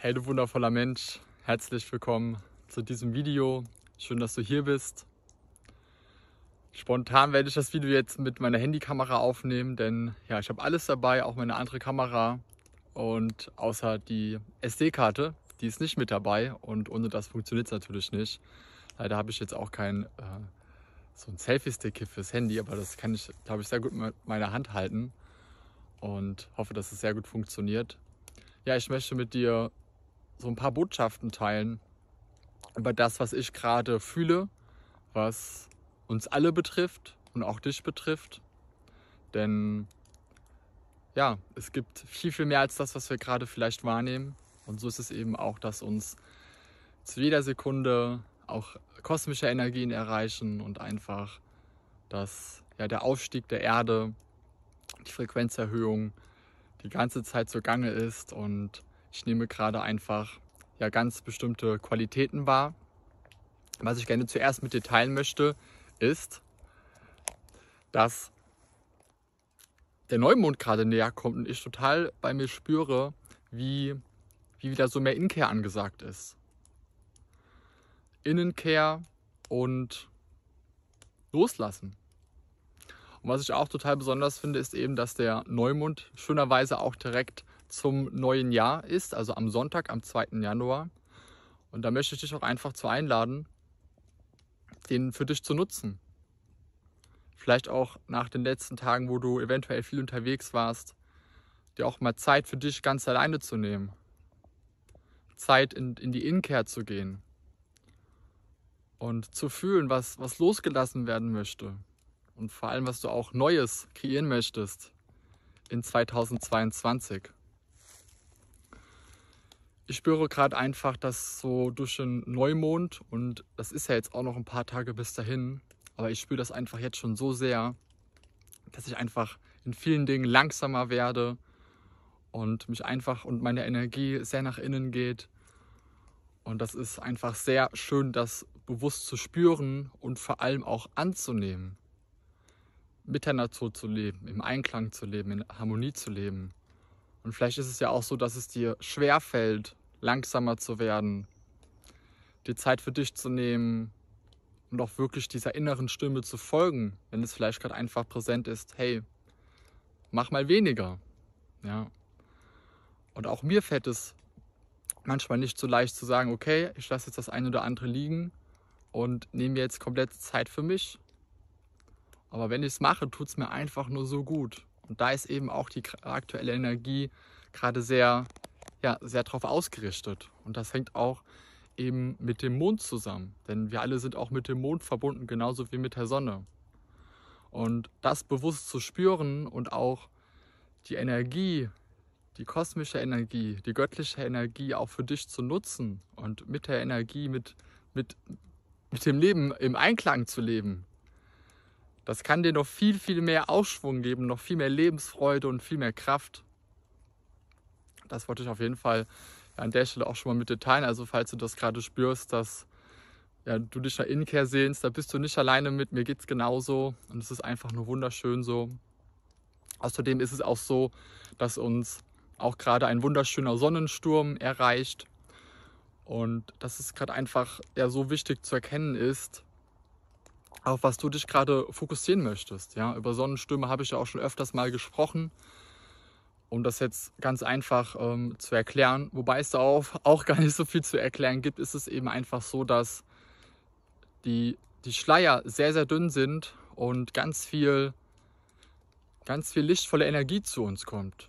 Hey du wundervoller Mensch, herzlich willkommen zu diesem Video. Schön, dass du hier bist. Spontan werde ich das Video jetzt mit meiner Handykamera aufnehmen, denn ja, ich habe alles dabei, auch meine andere Kamera und außer die SD-Karte, die ist nicht mit dabei und ohne das funktioniert es natürlich nicht. Leider habe ich jetzt auch kein äh, so ein Selfie-Stick hier fürs Handy, aber das kann ich, glaube ich, sehr gut mit meiner Hand halten und hoffe, dass es sehr gut funktioniert. Ja, ich möchte mit dir so ein paar Botschaften teilen über das, was ich gerade fühle, was uns alle betrifft und auch dich betrifft. Denn ja, es gibt viel, viel mehr als das, was wir gerade vielleicht wahrnehmen. Und so ist es eben auch, dass uns zu jeder Sekunde auch kosmische Energien erreichen und einfach dass ja, der Aufstieg der Erde, die Frequenzerhöhung die ganze Zeit so gange ist und ich nehme gerade einfach ja ganz bestimmte Qualitäten wahr. Was ich gerne zuerst mit dir teilen möchte, ist, dass der Neumond gerade näher kommt und ich total bei mir spüre, wie, wie wieder so mehr Innenkehr angesagt ist. Innenkehr und loslassen. Und was ich auch total besonders finde, ist eben, dass der Neumond schönerweise auch direkt zum neuen Jahr ist, also am Sonntag, am 2. Januar. Und da möchte ich dich auch einfach zu einladen, den für dich zu nutzen. Vielleicht auch nach den letzten Tagen, wo du eventuell viel unterwegs warst, dir auch mal Zeit für dich ganz alleine zu nehmen. Zeit in, in die Innenkehr zu gehen. Und zu fühlen, was, was losgelassen werden möchte. Und vor allem, was du auch Neues kreieren möchtest in 2022 ich spüre gerade einfach, dass so durch den Neumond und das ist ja jetzt auch noch ein paar Tage bis dahin, aber ich spüre das einfach jetzt schon so sehr, dass ich einfach in vielen Dingen langsamer werde und mich einfach und meine Energie sehr nach innen geht. Und das ist einfach sehr schön, das bewusst zu spüren und vor allem auch anzunehmen. Mit der Natur zu leben, im Einklang zu leben, in Harmonie zu leben. Und vielleicht ist es ja auch so, dass es dir schwer fällt, langsamer zu werden, die Zeit für dich zu nehmen und auch wirklich dieser inneren Stimme zu folgen, wenn es vielleicht gerade einfach präsent ist, hey, mach mal weniger. Ja. Und auch mir fällt es manchmal nicht so leicht zu sagen, okay, ich lasse jetzt das eine oder andere liegen und nehme jetzt komplette Zeit für mich. Aber wenn ich es mache, tut es mir einfach nur so gut. Und da ist eben auch die aktuelle Energie gerade sehr ja, sehr darauf ausgerichtet. Und das hängt auch eben mit dem Mond zusammen. Denn wir alle sind auch mit dem Mond verbunden, genauso wie mit der Sonne. Und das bewusst zu spüren und auch die Energie, die kosmische Energie, die göttliche Energie auch für dich zu nutzen und mit der Energie, mit, mit, mit dem Leben im Einklang zu leben, das kann dir noch viel, viel mehr Aufschwung geben, noch viel mehr Lebensfreude und viel mehr Kraft. Das wollte ich auf jeden Fall an der Stelle auch schon mal mit dir teilen. Also falls du das gerade spürst, dass ja, du dich nach Innenkehr sehnst, da bist du nicht alleine mit. Mir geht es genauso und es ist einfach nur wunderschön so. Außerdem ist es auch so, dass uns auch gerade ein wunderschöner Sonnensturm erreicht. Und dass es gerade einfach ja, so wichtig zu erkennen ist, auf was du dich gerade fokussieren möchtest. Ja, über Sonnenstürme habe ich ja auch schon öfters mal gesprochen um das jetzt ganz einfach ähm, zu erklären, wobei es da auch, auch gar nicht so viel zu erklären gibt, ist es eben einfach so, dass die, die Schleier sehr, sehr dünn sind und ganz viel, ganz viel lichtvolle Energie zu uns kommt.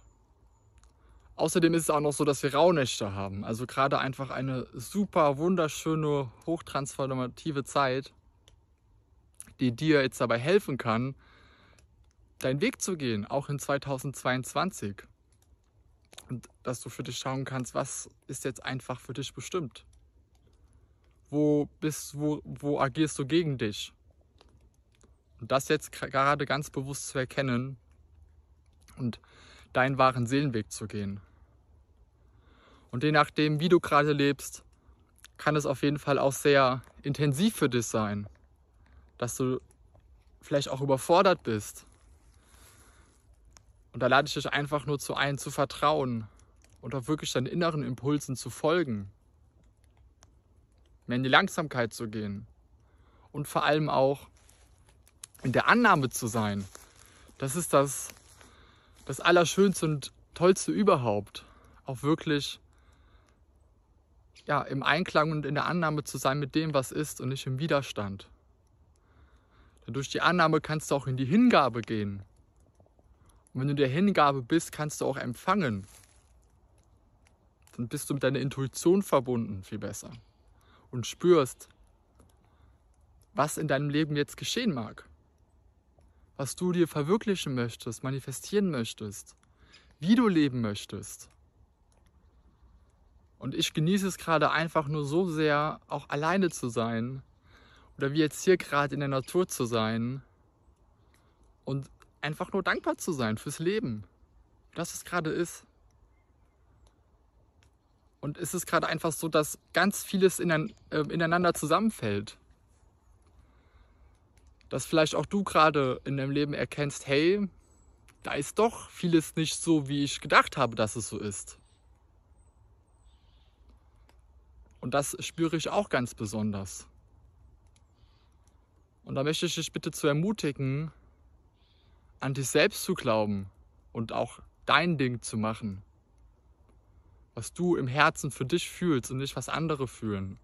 Außerdem ist es auch noch so, dass wir Rauhnächte haben. Also gerade einfach eine super wunderschöne, hochtransformative Zeit, die dir jetzt dabei helfen kann, deinen Weg zu gehen, auch in 2022. Und dass du für dich schauen kannst, was ist jetzt einfach für dich bestimmt. Wo bist wo, wo agierst du gegen dich? Und das jetzt gerade ganz bewusst zu erkennen und deinen wahren Seelenweg zu gehen. Und je nachdem, wie du gerade lebst, kann es auf jeden Fall auch sehr intensiv für dich sein, dass du vielleicht auch überfordert bist und da lade ich dich einfach nur zu ein, zu vertrauen und auch wirklich deinen inneren Impulsen zu folgen, mehr in die Langsamkeit zu gehen und vor allem auch in der Annahme zu sein. Das ist das, das Allerschönste und Tollste überhaupt. Auch wirklich ja, im Einklang und in der Annahme zu sein mit dem, was ist und nicht im Widerstand. Denn durch die Annahme kannst du auch in die Hingabe gehen. Und wenn du der Hingabe bist, kannst du auch empfangen. Dann bist du mit deiner Intuition verbunden, viel besser. Und spürst, was in deinem Leben jetzt geschehen mag. Was du dir verwirklichen möchtest, manifestieren möchtest. Wie du leben möchtest. Und ich genieße es gerade einfach nur so sehr, auch alleine zu sein. Oder wie jetzt hier gerade in der Natur zu sein. Und einfach nur dankbar zu sein fürs Leben. Dass es gerade ist. Und es ist gerade einfach so, dass ganz vieles äh, ineinander zusammenfällt. Dass vielleicht auch du gerade in deinem Leben erkennst, hey, da ist doch vieles nicht so, wie ich gedacht habe, dass es so ist. Und das spüre ich auch ganz besonders. Und da möchte ich dich bitte zu ermutigen, an dich selbst zu glauben und auch dein Ding zu machen. Was du im Herzen für dich fühlst und nicht was andere fühlen.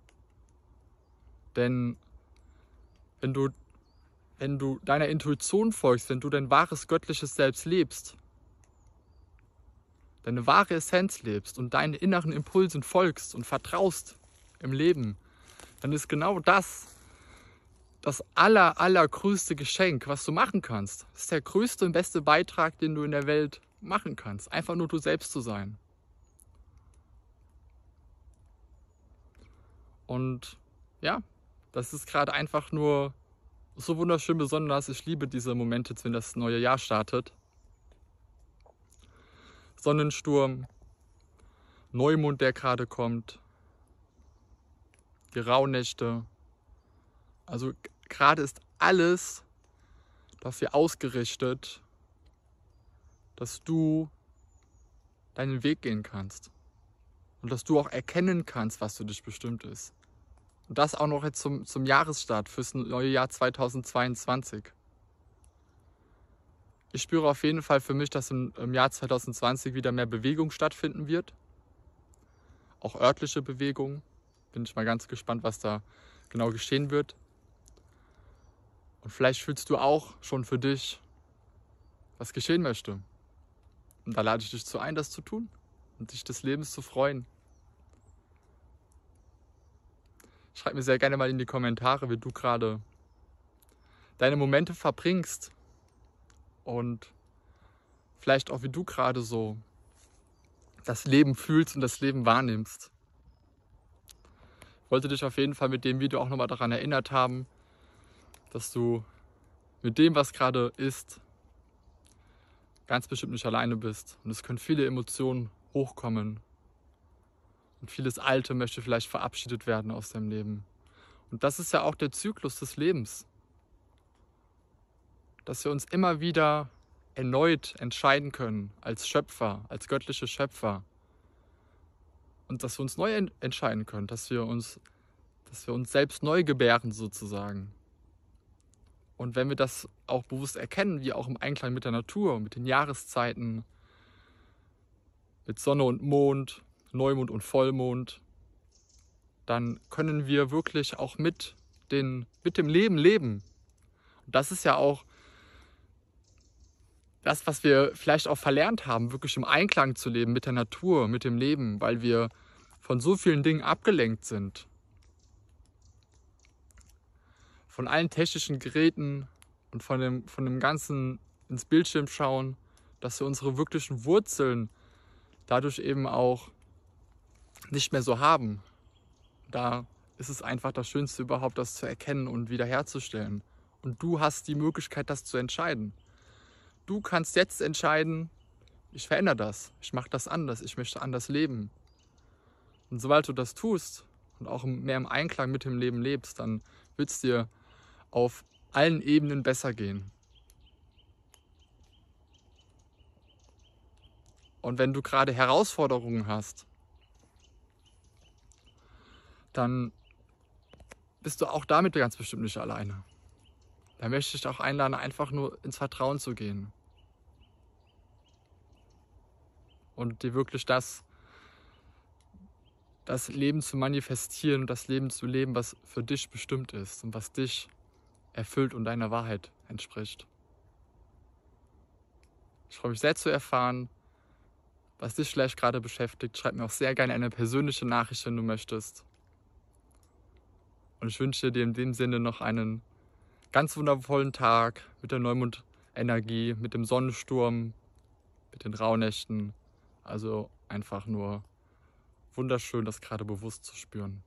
Denn wenn du, wenn du deiner Intuition folgst, wenn du dein wahres göttliches Selbst lebst, deine wahre Essenz lebst und deinen inneren Impulsen folgst und vertraust im Leben, dann ist genau das das aller, allergrößte Geschenk, was du machen kannst. Das ist der größte und beste Beitrag, den du in der Welt machen kannst. Einfach nur du selbst zu sein. Und ja, das ist gerade einfach nur so wunderschön besonders. Ich liebe diese Momente, wenn das neue Jahr startet. Sonnensturm, Neumond, der gerade kommt, die Rauhnächte. Also gerade ist alles dafür ausgerichtet, dass du deinen Weg gehen kannst. Und dass du auch erkennen kannst, was für dich bestimmt ist. Und das auch noch jetzt zum, zum Jahresstart fürs neue Jahr 2022. Ich spüre auf jeden Fall für mich, dass im, im Jahr 2020 wieder mehr Bewegung stattfinden wird. Auch örtliche Bewegung. Bin ich mal ganz gespannt, was da genau geschehen wird. Und vielleicht fühlst du auch schon für dich, was geschehen möchte. Und da lade ich dich zu ein, das zu tun und dich des Lebens zu freuen. Schreib mir sehr gerne mal in die Kommentare, wie du gerade deine Momente verbringst und vielleicht auch wie du gerade so das Leben fühlst und das Leben wahrnimmst. Ich wollte dich auf jeden Fall mit dem Video auch nochmal daran erinnert haben, dass du mit dem, was gerade ist, ganz bestimmt nicht alleine bist. Und es können viele Emotionen hochkommen. Und vieles Alte möchte vielleicht verabschiedet werden aus deinem Leben. Und das ist ja auch der Zyklus des Lebens. Dass wir uns immer wieder erneut entscheiden können als Schöpfer, als göttliche Schöpfer. Und dass wir uns neu entscheiden können, dass wir uns, dass wir uns selbst neu gebären sozusagen. Und wenn wir das auch bewusst erkennen, wie auch im Einklang mit der Natur, mit den Jahreszeiten, mit Sonne und Mond, Neumond und Vollmond, dann können wir wirklich auch mit, den, mit dem Leben leben. Und das ist ja auch das, was wir vielleicht auch verlernt haben, wirklich im Einklang zu leben mit der Natur, mit dem Leben, weil wir von so vielen Dingen abgelenkt sind von allen technischen Geräten und von dem, von dem ganzen ins Bildschirm schauen, dass wir unsere wirklichen Wurzeln dadurch eben auch nicht mehr so haben. Da ist es einfach das Schönste überhaupt, das zu erkennen und wiederherzustellen. Und du hast die Möglichkeit, das zu entscheiden. Du kannst jetzt entscheiden, ich verändere das, ich mache das anders, ich möchte anders leben. Und sobald du das tust und auch mehr im Einklang mit dem Leben lebst, dann wird es dir auf allen Ebenen besser gehen. Und wenn du gerade Herausforderungen hast, dann bist du auch damit ganz bestimmt nicht alleine. Da möchte ich dich auch einladen, einfach nur ins Vertrauen zu gehen. Und dir wirklich das, das Leben zu manifestieren das Leben zu leben, was für dich bestimmt ist und was dich erfüllt und deiner Wahrheit entspricht. Ich freue mich sehr zu erfahren, was dich vielleicht gerade beschäftigt. Schreib mir auch sehr gerne eine persönliche Nachricht, wenn du möchtest. Und ich wünsche dir in dem Sinne noch einen ganz wundervollen Tag mit der Neumond-Energie, mit dem Sonnensturm, mit den Rauhnächten. Also einfach nur wunderschön, das gerade bewusst zu spüren.